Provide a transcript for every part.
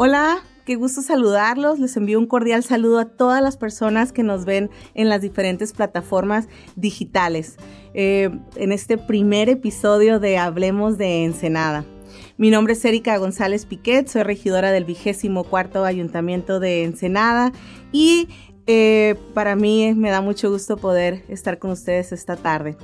Hola, qué gusto saludarlos. Les envío un cordial saludo a todas las personas que nos ven en las diferentes plataformas digitales. Eh, en este primer episodio de Hablemos de Ensenada. Mi nombre es Erika González Piquet, soy regidora del vigésimo cuarto Ayuntamiento de Ensenada y eh, para mí me da mucho gusto poder estar con ustedes esta tarde.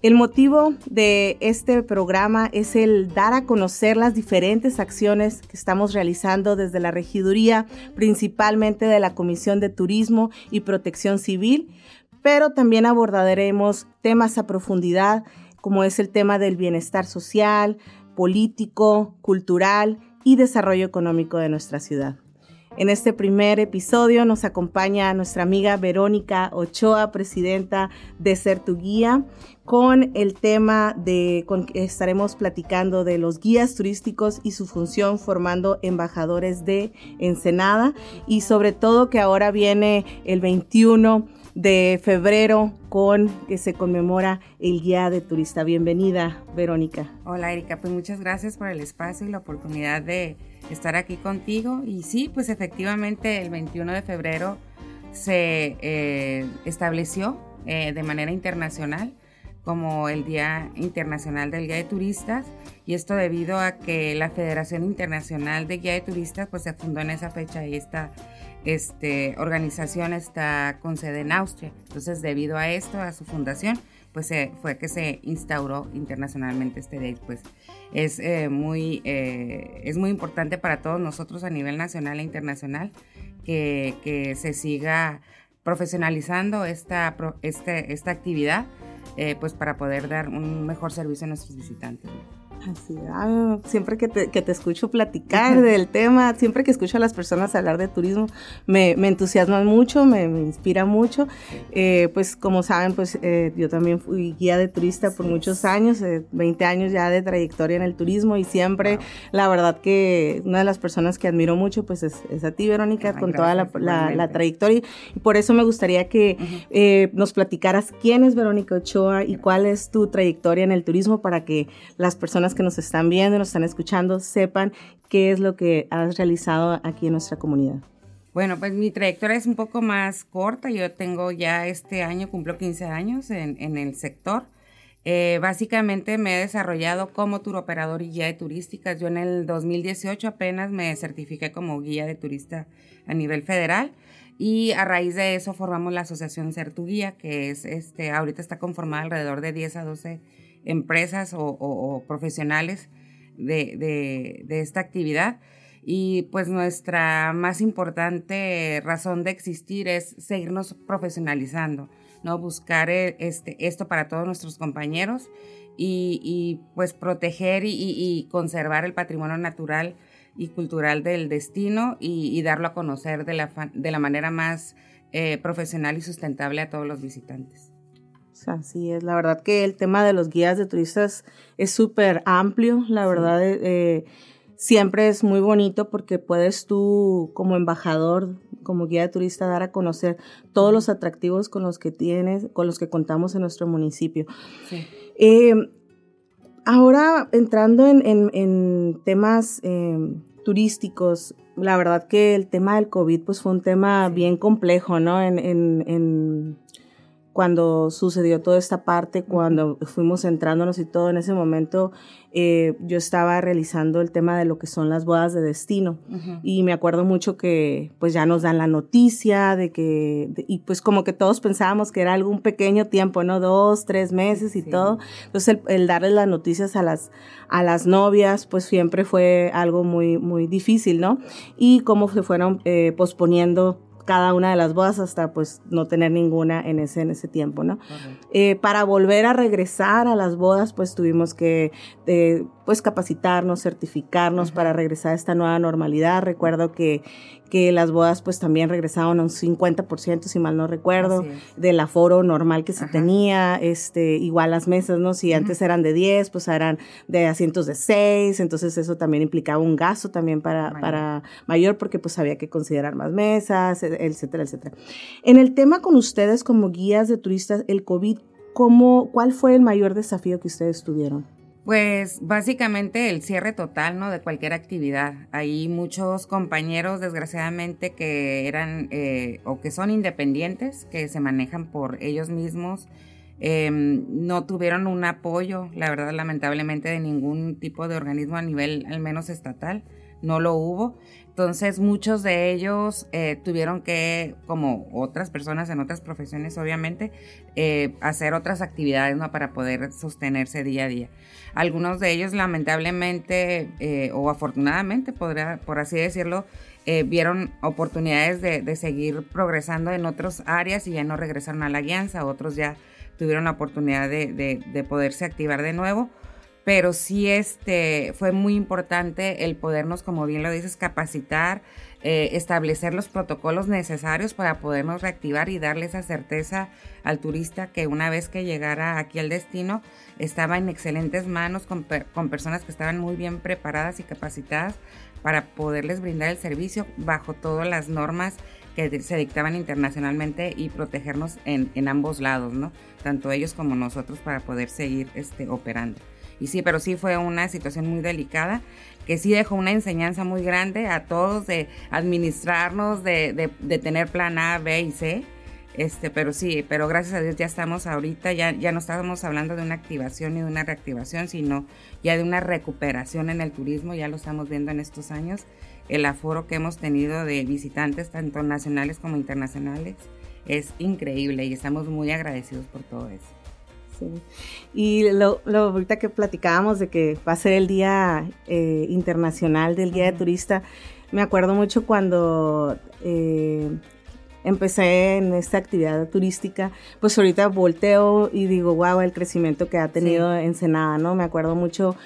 El motivo de este programa es el dar a conocer las diferentes acciones que estamos realizando desde la regiduría, principalmente de la Comisión de Turismo y Protección Civil, pero también abordaremos temas a profundidad como es el tema del bienestar social, político, cultural y desarrollo económico de nuestra ciudad. En este primer episodio nos acompaña nuestra amiga Verónica Ochoa, presidenta de Ser Tu Guía, con el tema de, con, estaremos platicando de los guías turísticos y su función formando embajadores de Ensenada y sobre todo que ahora viene el 21 de febrero con que se conmemora el guía de turista. Bienvenida, Verónica. Hola, Erika. Pues muchas gracias por el espacio y la oportunidad de estar aquí contigo. Y sí, pues efectivamente el 21 de febrero se eh, estableció eh, de manera internacional como el Día Internacional del Guía de Turistas y esto debido a que la Federación Internacional de Guía de Turistas pues se fundó en esa fecha y esta este, organización está con sede en Austria. Entonces debido a esto, a su fundación, pues fue que se instauró internacionalmente este día. Pues es, eh, muy, eh, es muy importante para todos nosotros a nivel nacional e internacional que, que se siga profesionalizando esta, este, esta actividad eh, pues para poder dar un mejor servicio a nuestros visitantes. Así, ah, siempre que te, que te, escucho platicar del tema, siempre que escucho a las personas hablar de turismo, me, me entusiasma mucho, me, me inspira mucho. Eh, pues como saben, pues eh, yo también fui guía de turista por muchos años, 20 años ya de trayectoria en el turismo y siempre, la verdad que una de las personas que admiro mucho, pues es, a ti, Verónica, con toda la, la, trayectoria. Y por eso me gustaría que eh, nos platicaras quién es Verónica Ochoa y cuál es tu trayectoria en el turismo para que las personas que nos están viendo, nos están escuchando, sepan qué es lo que has realizado aquí en nuestra comunidad. Bueno, pues mi trayectoria es un poco más corta. Yo tengo ya este año, cumplo 15 años en, en el sector. Eh, básicamente me he desarrollado como tour operador y guía de turísticas. Yo en el 2018 apenas me certifiqué como guía de turista a nivel federal y a raíz de eso formamos la asociación Ser Tu Guía, que es este, ahorita está conformada alrededor de 10 a 12 empresas o, profesionales de, esta actividad. Y pues nuestra más importante razón de existir es seguirnos profesionalizando, ¿no? Buscar eh, este, esto para todos nuestros compañeros y, pues proteger y, conservar el patrimonio natural y cultural del destino y, darlo a conocer de la, de la manera más eh, profesional y sustentable a todos los visitantes. Así es, la verdad que el tema de los guías de turistas es súper amplio, la verdad eh, eh, siempre es muy bonito porque puedes tú como embajador, como guía de turista, dar a conocer todos los atractivos con los que tienes, con los que contamos en nuestro municipio. Eh, ahora entrando en, temas turísticos, la verdad que el tema del COVID pues fue un tema bien complejo, ¿no? En, en, cuando sucedió toda esta parte, cuando fuimos centrándonos y todo, en ese momento eh, yo estaba realizando el tema de lo que son las bodas de destino y me acuerdo mucho que pues ya nos dan la noticia de que, y pues como que todos pensábamos que era algún pequeño tiempo, ¿no? Dos, tres meses y todo. Entonces el, darle las noticias a las, a las novias pues siempre fue algo muy, muy difícil, ¿no? Y cómo se fueron eh, posponiendo cada una de las bodas hasta pues no tener ninguna en ese, en ese tiempo, ¿no? Eh, para volver a regresar a las bodas pues tuvimos que eh, pues capacitarnos, certificarnos para regresar a esta nueva normalidad. Recuerdo que, que las bodas pues también regresaron a un 50%, si mal no recuerdo, del aforo normal que se tenía, este, igual las mesas, ¿no? Si antes eran de 10, pues eran de asientos de 6, entonces eso también implicaba un gasto también para mayor. para mayor porque pues había que considerar más mesas, etcétera, etcétera. En el tema con ustedes como guías de turistas, el COVID, ¿cómo, ¿cuál fue el mayor desafío que ustedes tuvieron? Pues básicamente el cierre total, ¿no? De cualquier actividad. Hay muchos compañeros, desgraciadamente, que eran eh, o que son independientes, que se manejan por ellos mismos. Em, no tuvieron un apoyo, la verdad, lamentablemente, de ningún tipo de organismo a nivel, al menos estatal. No lo hubo. Entonces muchos de ellos eh, tuvieron que, como otras personas en otras profesiones obviamente, eh, hacer otras actividades para poder sostenerse día a día. Algunos de ellos lamentablemente eh, o afortunadamente, podría, por así decirlo, vieron oportunidades de, seguir progresando en otras áreas y ya no regresaron a la guianza, otros ya tuvieron la oportunidad de poderse activar de nuevo pero sí este, fue muy importante el podernos, como bien lo dices, capacitar, eh, establecer los protocolos necesarios para podernos reactivar y darle esa certeza al turista que una vez que llegara aquí al destino estaba en excelentes manos con, con personas que estaban muy bien preparadas y capacitadas para poderles brindar el servicio bajo todas las normas que se dictaban internacionalmente y protegernos en, en ambos lados, ¿no? Tanto ellos como nosotros para poder seguir este, operando. Y sí, pero sí fue una situación muy delicada que sí dejó una enseñanza muy grande a todos de administrarnos, de, de, tener plan A, B y C. Este, pero sí, pero gracias a Dios ya estamos ahorita, ya, ya no estamos hablando de una activación ni de una reactivación, sino ya de una recuperación en el turismo, ya lo estamos viendo en estos años, el aforo que hemos tenido de visitantes, tanto nacionales como internacionales, es increíble y estamos muy agradecidos por todo eso. Y lo, ahorita que platicábamos de que va a ser el Día eh, Internacional del Guía de Turista, me acuerdo mucho cuando eh, empecé en esta actividad turística, pues ahorita volteo y digo, wow, el crecimiento que ha tenido Ensenada, ¿no? Me acuerdo mucho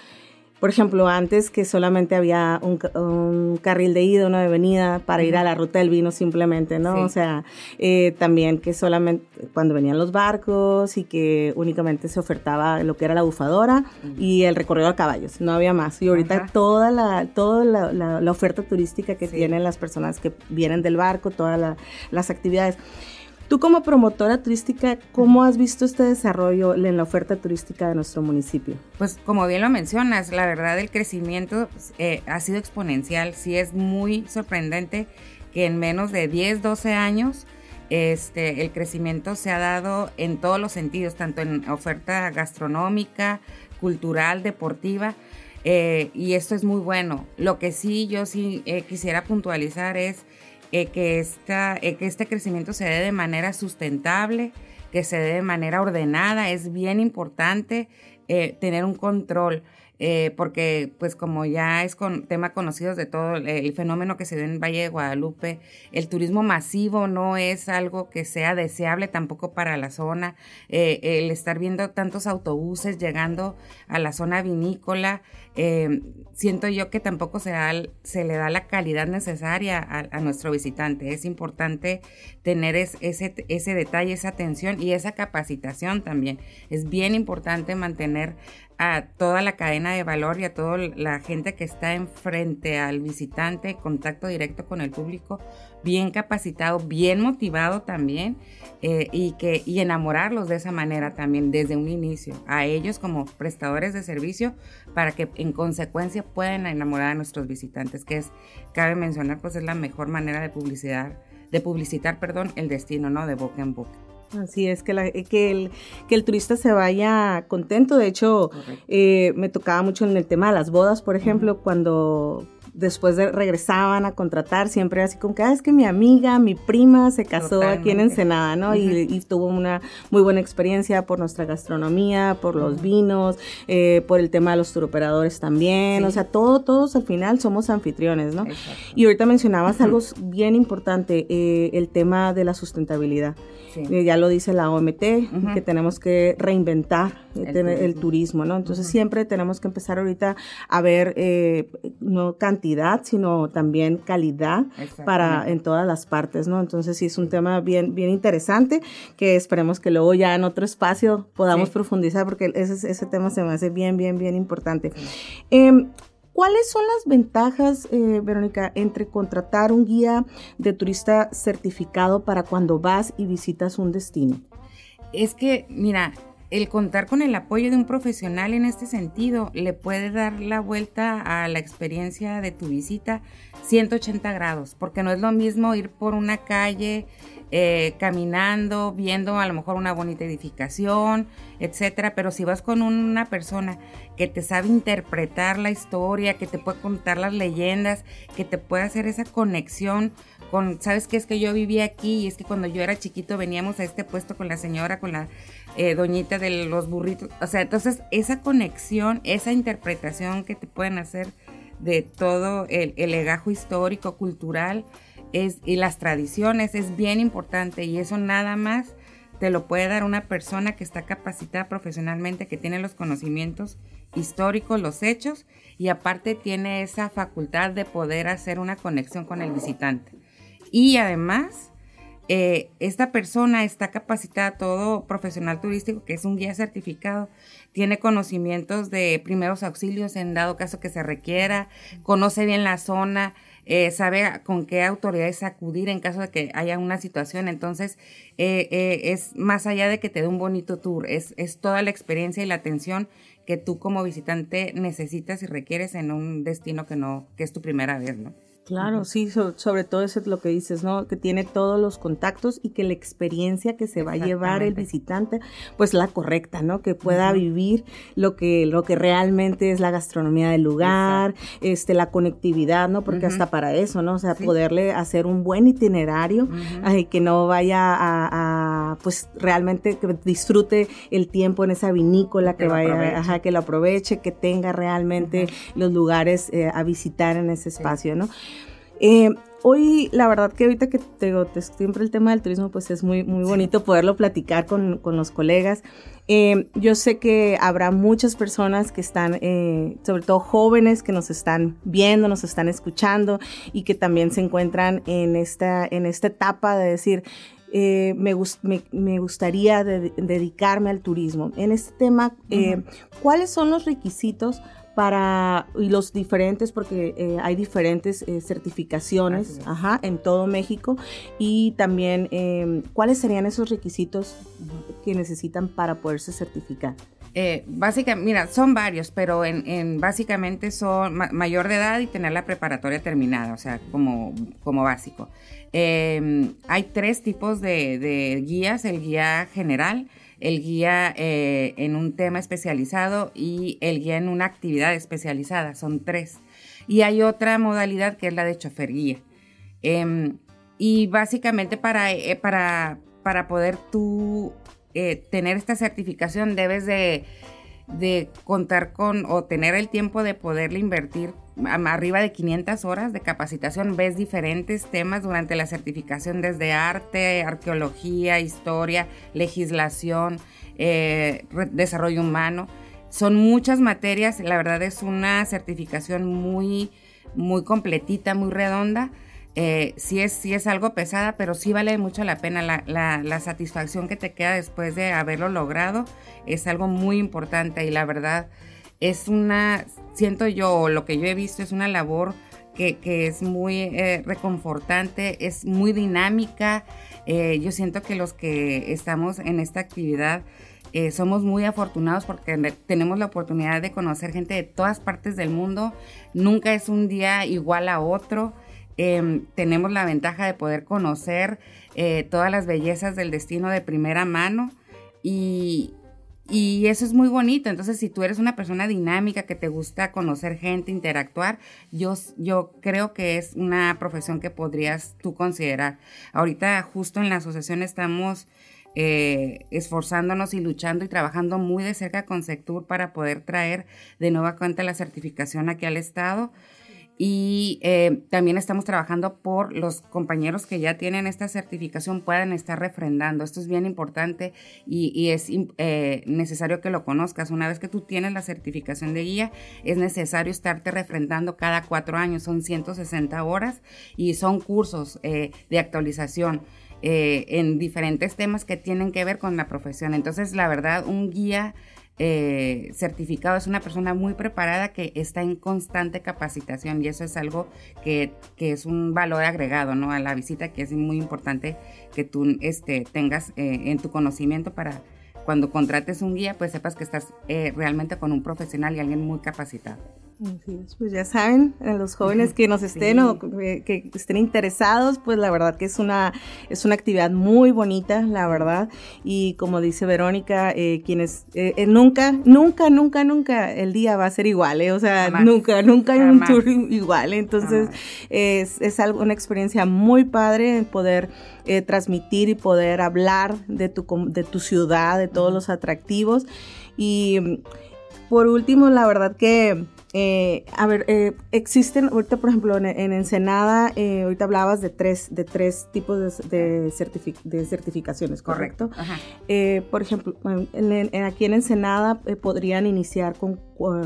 por ejemplo, antes que solamente había un, carril de ida, una de venida para ir a la ruta del vino simplemente, ¿no? O sea, eh, también que solamente cuando venían los barcos y que únicamente se ofertaba lo que era la bufadora y el recorrido a caballos, no había más. Y ahorita toda la toda la, oferta turística que tienen las personas que vienen del barco, todas las actividades. Tú como promotora turística, ¿cómo has visto este desarrollo en la oferta turística de nuestro municipio? Pues como bien lo mencionas, la verdad el crecimiento pues, eh, ha sido exponencial. Sí es muy sorprendente que en menos de 10, 12 años este, el crecimiento se ha dado en todos los sentidos, tanto en oferta gastronómica, cultural, deportiva. Eh, y esto es muy bueno. Lo que sí yo sí eh, quisiera puntualizar es eh, eh, que este crecimiento se dé de manera sustentable, que se dé de manera ordenada. Es bien importante eh, tener un control. Porque pues como ya es tema conocido de todo el fenómeno que se ve en Valle de Guadalupe, el turismo masivo no es algo que sea deseable tampoco para la zona, el estar viendo tantos autobuses llegando a la zona vinícola, eh, siento yo que tampoco se, se le da la calidad necesaria a, nuestro visitante, es importante tener ese, ese detalle, esa atención y esa capacitación también, es bien importante mantener a toda la cadena de valor y a toda la gente que está enfrente al visitante, contacto directo con el público, bien capacitado, bien motivado también eh, y, que, y enamorarlos de esa manera también desde un inicio, a ellos como prestadores de servicio para que en consecuencia puedan enamorar a nuestros visitantes, que es, cabe mencionar, pues es la mejor manera de publicidad, de publicitar, perdón, el destino, ¿no? De boca en boca. Así es, que, que, el, que el turista se vaya contento. De hecho, eh, me tocaba mucho en el tema de las bodas, por ejemplo, cuando después de, regresaban a contratar, siempre así como que, ah, es que mi amiga, mi prima se casó aquí en Ensenada, ¿no? y, tuvo una muy buena experiencia por nuestra gastronomía, por los vinos, eh, por el tema de los turoperadores también, o sea, todo, todos al final somos anfitriones, ¿no? Y ahorita mencionabas algo bien importante, eh, el tema de la sustentabilidad. Eh, ya lo dice la OMT, que tenemos que reinventar el, turismo. ¿no? Entonces siempre tenemos que empezar ahorita a ver no cantidad sino también calidad para en todas las partes, ¿no? Entonces sí es un tema bien, bien interesante que esperemos que luego ya en otro espacio podamos profundizar porque ese, ese tema se me hace bien, bien, bien importante. Em, ¿Cuáles son las ventajas, eh, Verónica, entre contratar un guía de turista certificado para cuando vas y visitas un destino? Es que, mira, el contar con el apoyo de un profesional en este sentido le puede dar la vuelta a la experiencia de tu visita 180 grados, porque no es lo mismo ir por una calle eh, caminando, viendo a lo mejor una bonita edificación, etcétera, pero si vas con una persona que te sabe interpretar la historia, que te puede contar las leyendas, que te puede hacer esa conexión ¿sabes qué? Es que yo vivía aquí y es que cuando yo era chiquito veníamos a este puesto con la señora, con la eh, doñita de los burritos. O sea, entonces esa conexión, esa interpretación que te pueden hacer de todo el, el legajo histórico, cultural, y las tradiciones es bien importante y eso nada más te lo puede dar una persona que está capacitada profesionalmente, que tiene los conocimientos históricos, los hechos y aparte tiene esa facultad de poder hacer una conexión con el visitante. Y además, eh, esta persona está capacitada, todo profesional turístico que es un guía certificado, tiene conocimientos de primeros auxilios en dado caso que se requiera, conoce bien la zona, eh, sabe con qué autoridades acudir en caso de que haya una situación. Entonces, eh, eh, es más allá de que te dé un bonito tour, es, es toda la experiencia y la atención que tú como visitante necesitas y requieres en un destino que no, que es tu primera vez, ¿no? Claro, sí, sobre, todo eso es lo que dices, ¿no? Que tiene todos los contactos y que la experiencia que se va a llevar el visitante, pues la correcta, ¿no? Que pueda vivir lo que, lo que realmente es la gastronomía del lugar, este, la conectividad, ¿no? Porque hasta para eso, ¿no? O sea, poderle hacer un buen itinerario, que no vaya a, pues realmente que disfrute el tiempo en esa vinícola, que, vaya, ajá, que lo aproveche, que tenga realmente los lugares eh, a visitar en ese espacio, ¿no? Eh, hoy, la verdad que ahorita que te, siempre el tema del turismo, pues es muy, muy bonito poderlo platicar con, los colegas. Eh, yo sé que habrá muchas personas que están, eh, sobre todo jóvenes, que nos están viendo, nos están escuchando y que también se encuentran en esta, en esta etapa de decir, me, me, gustaría dedicarme al turismo. En este tema, ¿cuáles son los requisitos para y los diferentes porque eh, hay diferentes eh, certificaciones ajá, en todo México y también em, cuáles serían esos requisitos que necesitan para poderse certificar eh, mira son varios pero en, básicamente son mayor de edad y tener la preparatoria terminada o sea como como básico em, hay tres tipos de, de guías el guía general el guía eh, en un tema especializado y el guía en una actividad especializada. Son tres. Y hay otra modalidad que es la de chofer guía. Em, y básicamente para, eh, para, para poder tú eh, tener esta certificación debes de de contar con o tener el tiempo de poderle invertir arriba de 500 horas de capacitación. Ves diferentes temas durante la certificación desde arte, arqueología, historia, legislación, eh, desarrollo humano. Son muchas materias, la verdad es una certificación muy, muy completita, muy redonda eh, sí, es, sí es algo pesada, pero sí vale mucho la pena. La, satisfacción que te queda después de haberlo logrado es algo muy importante y la verdad es una, siento yo, lo que yo he visto es una labor que, es muy eh, reconfortante, es muy dinámica. Eh, yo siento que los que estamos en esta actividad somos muy afortunados porque tenemos la oportunidad de conocer gente de todas partes del mundo. Nunca es un día igual a otro. Em, tenemos la ventaja de poder conocer eh, todas las bellezas del destino de primera mano y, eso es muy bonito. Entonces, si tú eres una persona dinámica que te gusta conocer gente, interactuar, yo, yo creo que es una profesión que podrías tú considerar. Ahorita justo en la asociación estamos eh, esforzándonos y luchando y trabajando muy de cerca con Sectur para poder traer de nueva cuenta la certificación aquí al Estado y eh, también estamos trabajando por los compañeros que ya tienen esta certificación puedan estar refrendando. Esto es bien importante y, es eh, necesario que lo conozcas. Una vez que tú tienes la certificación de guía, es necesario estarte refrendando cada cuatro años. Son 160 horas y son cursos eh, de actualización. en diferentes temas que tienen que ver con la profesión. Entonces, la verdad, un guía eh, certificado es una persona muy preparada que está en constante capacitación y eso es algo que, es un valor agregado ¿no? a la visita que es muy importante que tú este, tengas eh, en tu conocimiento para, cuando contrates un guía, pues sepas que estás eh, realmente con un profesional y alguien muy capacitado. Pues ya saben, a los jóvenes que nos estén o que, estén interesados, pues la verdad que es una, es una actividad muy bonita, la verdad. Y como dice Verónica, eh, quienes eh, nunca, nunca, nunca, nunca el día va a ser igual, o sea, nunca, nunca hay un tour igual. Entonces es, es algo, una experiencia muy padre poder transmitir y poder hablar de tu, de tu ciudad, de todos los atractivos. Y por último, la verdad que eh, a ver, eh, existen, ahorita por ejemplo en, Ensenada, eh, ahorita hablabas de tres, de tres tipos de, de, certificaciones, ¿correcto? por ejemplo, aquí en Ensenada podrían iniciar con,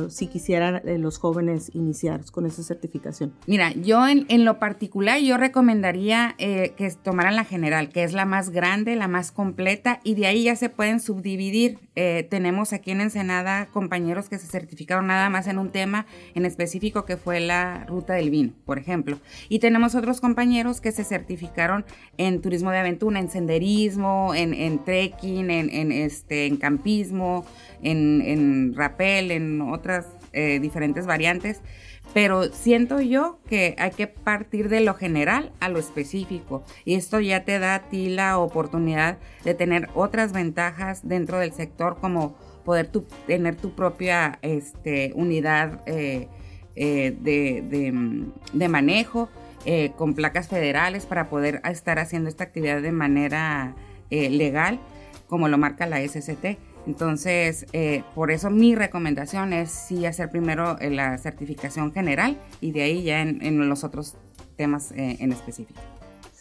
si quisieran los jóvenes iniciar con esa certificación. Mira, yo en, en lo particular, yo recomendaría que tomaran la general, que es la más grande, la más completa, y de ahí ya se pueden subdividir. Tenemos aquí en Ensenada compañeros que se certificaron nada más en un tema en específico que fue la ruta del vino, por ejemplo. Y tenemos otros compañeros que se certificaron en turismo de aventura, en senderismo, en, trekking, en, este, en campismo, en, en rappel, en otras eh, diferentes variantes pero siento yo que hay que partir de lo general a lo específico y esto ya te da a ti la oportunidad de tener otras ventajas dentro del sector como poder tener tu propia este, unidad eh, eh, de, manejo eh, con placas federales para poder estar haciendo esta actividad de manera legal, como lo marca la SCT. Entonces, por eso mi recomendación es sí hacer primero la certificación general y de ahí ya en los otros temas en específico.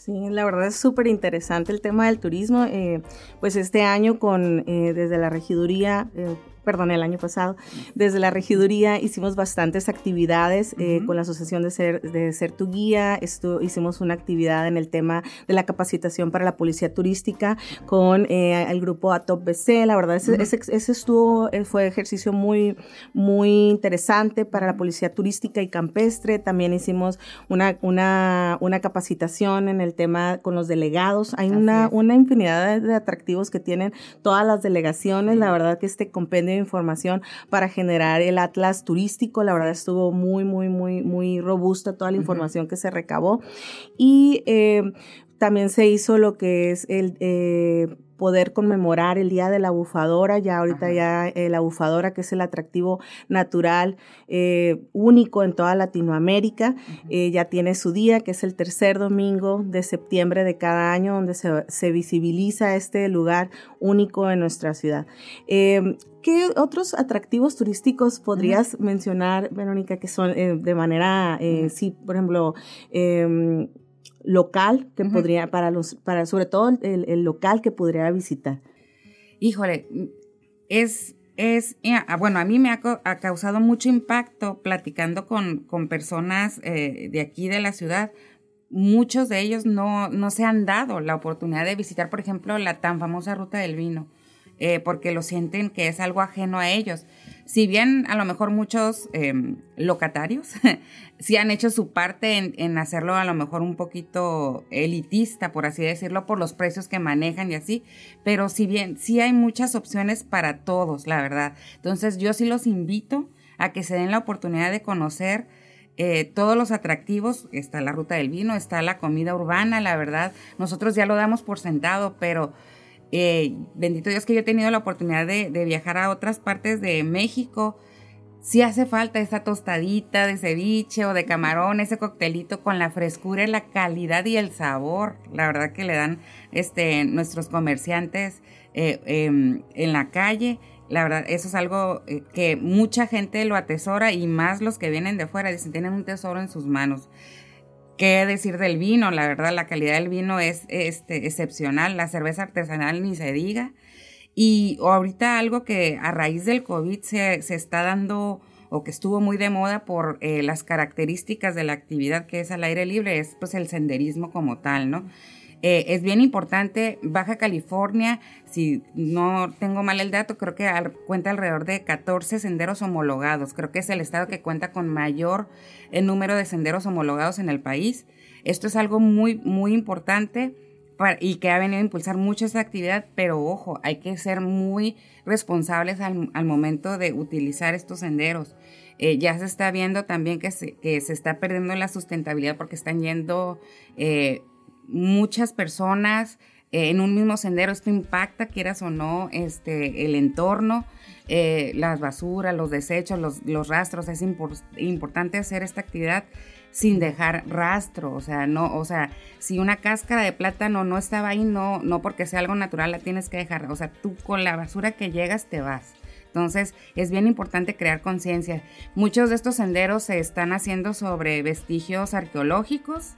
Sí, la verdad es súper interesante el tema del turismo. Eh, pues este año con eh, desde la regiduría eh, perdón, el año pasado, desde la regiduría hicimos bastantes actividades eh, con la Asociación de Ser, de Ser Tu Guía, Esto, hicimos una actividad en el tema de la capacitación para la policía turística con eh, el grupo ATOP BC, la verdad, ese, ese, estuvo, eh, fue ejercicio muy, muy interesante para la policía turística y campestre, también hicimos una, una, una capacitación en el tema con los delegados, hay una, una infinidad de atractivos que tienen todas las delegaciones, la verdad que este compendio información para generar el atlas turístico. La verdad estuvo muy, muy, muy, muy robusta toda la información que se recabó. Y eh, también se hizo lo que es el eh, poder conmemorar el Día de la Bufadora, ya ahorita ya eh, la bufadora, que es el atractivo natural eh, único en toda Latinoamérica, eh, ya tiene su día, que es el tercer domingo de septiembre de cada año, donde se, visibiliza este lugar único en nuestra ciudad. Em, ¿Qué otros atractivos turísticos podrías mencionar, Verónica, que son de manera, sí, por ejemplo, em, local que podría, para los, para sobre todo el, local que podría visitar? Híjole, es, es, ah, bueno, a mí me ha, causado mucho impacto platicando con, con personas eh, de aquí de la ciudad. Muchos de ellos no, no se han dado la oportunidad de visitar, por ejemplo, la tan famosa ruta del vino, eh, porque lo sienten que es algo ajeno a ellos. Si bien a lo mejor muchos em, locatarios sí han hecho su parte en, hacerlo a lo mejor un poquito elitista, por así decirlo, por los precios que manejan y así, pero si bien sí hay muchas opciones para todos, la verdad. Entonces yo sí los invito a que se den la oportunidad de conocer eh, todos los atractivos, está la ruta del vino, está la comida urbana, la verdad, nosotros ya lo damos por sentado, pero eh, bendito Dios que yo he tenido la oportunidad de, viajar a otras partes de México. Si hace falta esa tostadita de ceviche o de camarón, ese coctelito con la frescura, la calidad y el sabor, la verdad que le dan este, nuestros comerciantes eh, em, en la calle. La verdad, eso es algo eh, que mucha gente lo atesora y más los que vienen de fuera, dicen, tienen un tesoro en sus manos. ¿Qué decir del vino? La verdad, la calidad del vino es este, excepcional. La cerveza artesanal ni se diga. Y ahorita algo que a raíz del COVID se, se está dando o que estuvo muy de moda por eh, las características de la actividad que es al aire libre es pues el senderismo como tal, ¿no? Eh, es bien importante, Baja California, si no tengo mal el dato, creo que cuenta alrededor de 14 senderos homologados. Creo que es el estado que cuenta con mayor eh, número de senderos homologados en el país. Esto es algo muy, muy importante y que ha venido a impulsar mucho esta actividad, pero ojo, hay que ser muy responsables al, momento de utilizar estos senderos. Eh, ya se está viendo también que se, que se está perdiendo la sustentabilidad porque están yendo muchas personas eh, en un mismo sendero. Esto impacta, quieras o no, este, el entorno, las basuras, los desechos, los, los rastros. Es importante hacer esta actividad sin dejar rastro, o sea, no, o sea, si una cáscara de plátano no estaba ahí, no, no porque sea algo natural la tienes que dejar, o sea, tú con la basura que llegas te vas. Entonces es bien importante crear conciencia. Muchos de estos senderos se están haciendo sobre vestigios arqueológicos,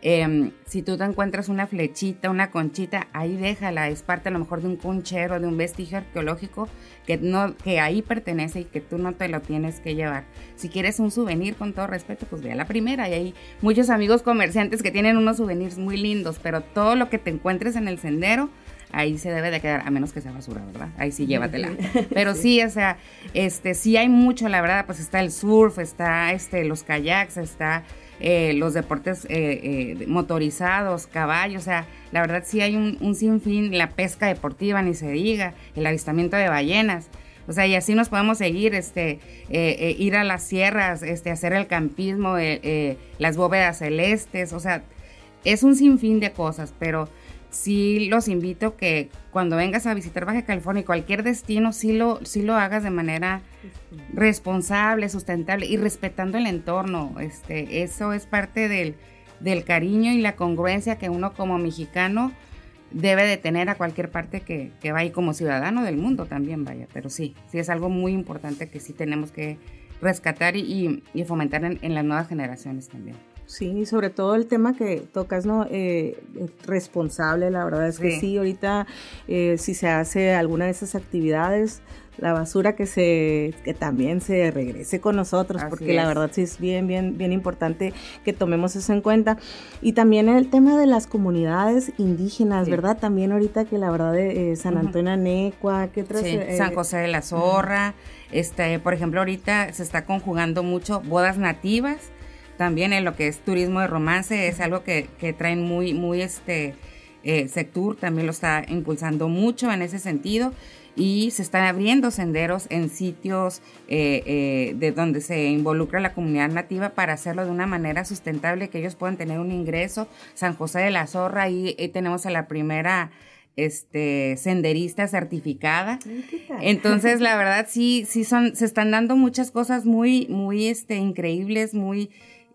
Em, si tú te encuentras una flechita, una conchita, ahí déjala, es parte a lo mejor de un conchero, de un vestigio arqueológico que, no, que ahí pertenece y que tú no te lo tienes que llevar. Si quieres un souvenir, con todo respeto, pues ve a la primera. Y hay muchos amigos comerciantes que tienen unos souvenirs muy lindos, pero todo lo que te encuentres en el sendero, ahí se debe de quedar, a menos que sea basura, ¿verdad? Ahí sí llévatela. Pero sí, o sea, este, sí hay mucho, la verdad, pues está el surf, está este, los kayaks, está eh, los deportes eh, eh, motorizados, caballos, o sea, la verdad sí hay un, sinfín, la pesca deportiva, ni se diga, el avistamiento de ballenas. O sea, y así nos podemos seguir, este, ir a las sierras, este, hacer el campismo, las bóvedas celestes, o sea, es un sinfín de cosas, pero sí los invito que cuando vengas a visitar Baja California y cualquier destino, sí lo, sí lo hagas de manera responsable, sustentable y respetando el entorno. Este, eso es parte del, del cariño y la congruencia que uno como mexicano debe de tener a cualquier parte que, que vaya como ciudadano del mundo también vaya. Pero sí, sí es algo muy importante que sí tenemos que rescatar y, y, fomentar en las nuevas generaciones también. Sí, sobre todo el tema que tocas, ¿no? Eh, responsable, la verdad es que sí, ahorita eh, si se hace alguna de esas actividades, la basura que se que también se regrese con nosotros porque la verdad sí es bien bien bien importante que tomemos eso en cuenta. Y también el tema de las comunidades indígenas verdad también ahorita que la verdad de eh, San Antonio Anecua qué otras San José de la Zorra este por ejemplo ahorita se está conjugando mucho bodas nativas también en lo que es turismo de romance es algo que, que traen muy, muy este, eh, Sectur también lo está impulsando mucho en ese sentido y se están abriendo senderos en sitios eh, eh, de donde se involucra la comunidad nativa para hacerlo de una manera sustentable, que ellos puedan tener un ingreso. San José de la Zorra, ahí, tenemos a la primera este senderista certificada. Entonces, la verdad sí sí son se están dando muchas cosas muy muy este increíbles, muy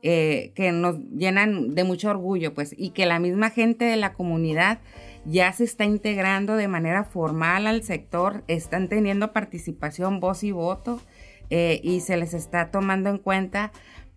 eh, que nos llenan de mucho orgullo, pues, y que la misma gente de la comunidad ya se está integrando de manera formal al sector, están teniendo participación, voz y voto, eh, y se les está tomando en cuenta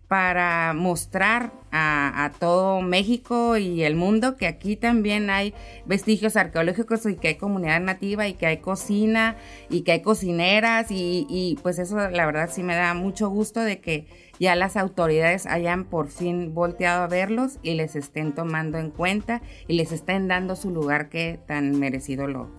para mostrar a, todo México y el mundo que aquí también hay vestigios arqueológicos y que hay comunidad nativa y que hay cocina y que hay cocineras y, y pues eso la verdad sí me da mucho gusto de que ya las autoridades hayan por fin volteado a verlos y les estén tomando en cuenta y les estén dando su lugar que tan merecido lo,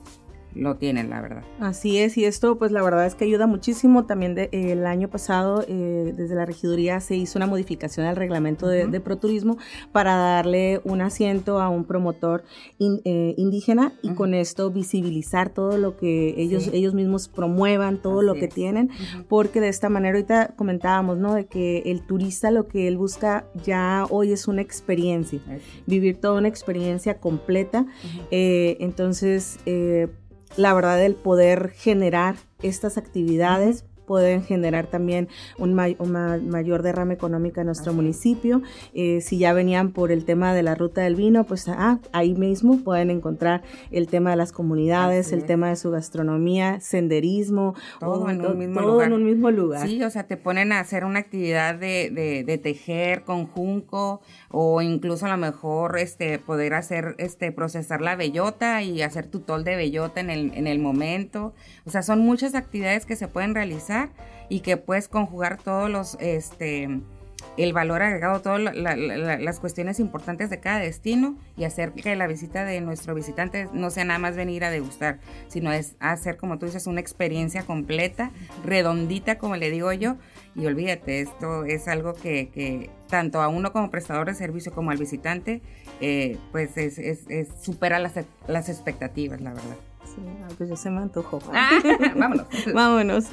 lo tienen, la verdad. Así es, y esto pues la verdad es que ayuda muchísimo. También el año pasado eh, desde la regiduría se hizo una modificación al reglamento de, de Proturismo para darle un asiento a un promotor eh, indígena y con esto visibilizar todo lo que ellos, ellos mismos promuevan, todo lo que tienen, porque de esta manera ahorita comentábamos, ¿no? De que el turista lo que él busca ya hoy es una experiencia, vivir toda una experiencia completa. Eh, entonces, la verdad, el poder generar estas actividades pueden generar también un, mayor derrame económico en nuestro municipio. Eh, si ya venían por el tema de la ruta del vino, pues ah, ahí mismo pueden encontrar el tema de las comunidades, el tema de su gastronomía, senderismo, todo, en, un mismo todo lugar. en un mismo lugar. Sí, o sea, te ponen a hacer una actividad de, de, tejer con junco o incluso a lo mejor este poder hacer este procesar la bellota y hacer tu tol de bellota en el, en el momento. O sea, son muchas actividades que se pueden realizar y que puedes conjugar todos los, este, el valor agregado, todas las cuestiones importantes de cada destino y hacer que la visita de nuestro visitante no sea nada más venir a degustar, sino es hacer, como tú dices, una experiencia completa, redondita, como le digo yo. Y olvídate, esto es algo que, tanto a uno como prestador de servicio como al visitante, eh, pues es, supera las, las expectativas, la verdad. Ah, pues ya se me antojó. Ah, vámonos. vámonos.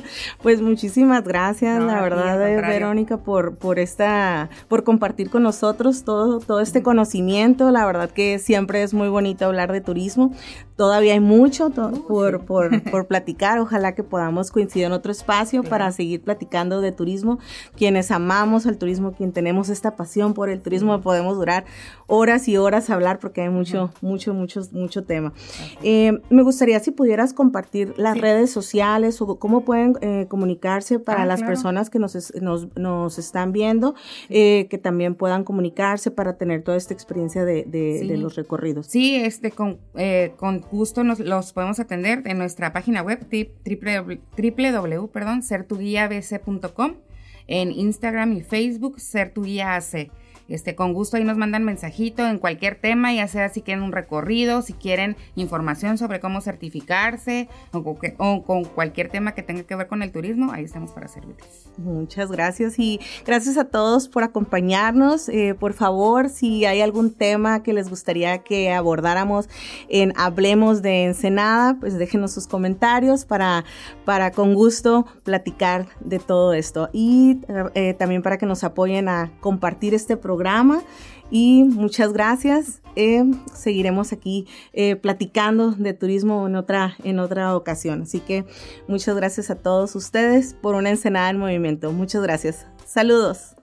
Pues muchísimas gracias, la verdad, Verónica, por, por esta, por compartir con nosotros todo, todo este conocimiento. La verdad que siempre es muy bonito hablar de turismo. Todavía hay mucho por, por, por, platicar. Ojalá que podamos coincidir en otro espacio para seguir platicando de turismo. Quienes amamos al turismo, quien tenemos esta pasión por el turismo, podemos durar horas y horas a hablar porque hay mucho, mucho, mucho, mucho tema. Eh, me gustaría si pudieras compartir las redes sociales o cómo pueden eh, comunicarse para ah, las personas que nos, nos, nos están viendo, eh, que también puedan comunicarse para tener toda esta experiencia de, de, los recorridos. Sí, este, con, con gusto nos los podemos atender en nuestra página web www, perdón, en Instagram y Facebook ser. Este, con gusto ahí nos mandan mensajito en cualquier tema, ya sea si quieren un recorrido, si quieren información sobre cómo certificarse o, con cualquier tema que tenga que ver con el turismo, ahí estamos para servirles. Muchas gracias y gracias a todos por acompañarnos. Eh, por favor, si hay algún tema que les gustaría que abordáramos en Hablemos de Ensenada, pues déjenos sus comentarios para, para con gusto platicar de todo esto y eh, también para que nos apoyen a compartir este programa programa y muchas gracias. Eh, seguiremos aquí eh, platicando de turismo en otra, en otra ocasión. Así que muchas gracias a todos ustedes por una ensenada en movimiento. Muchas gracias. Saludos.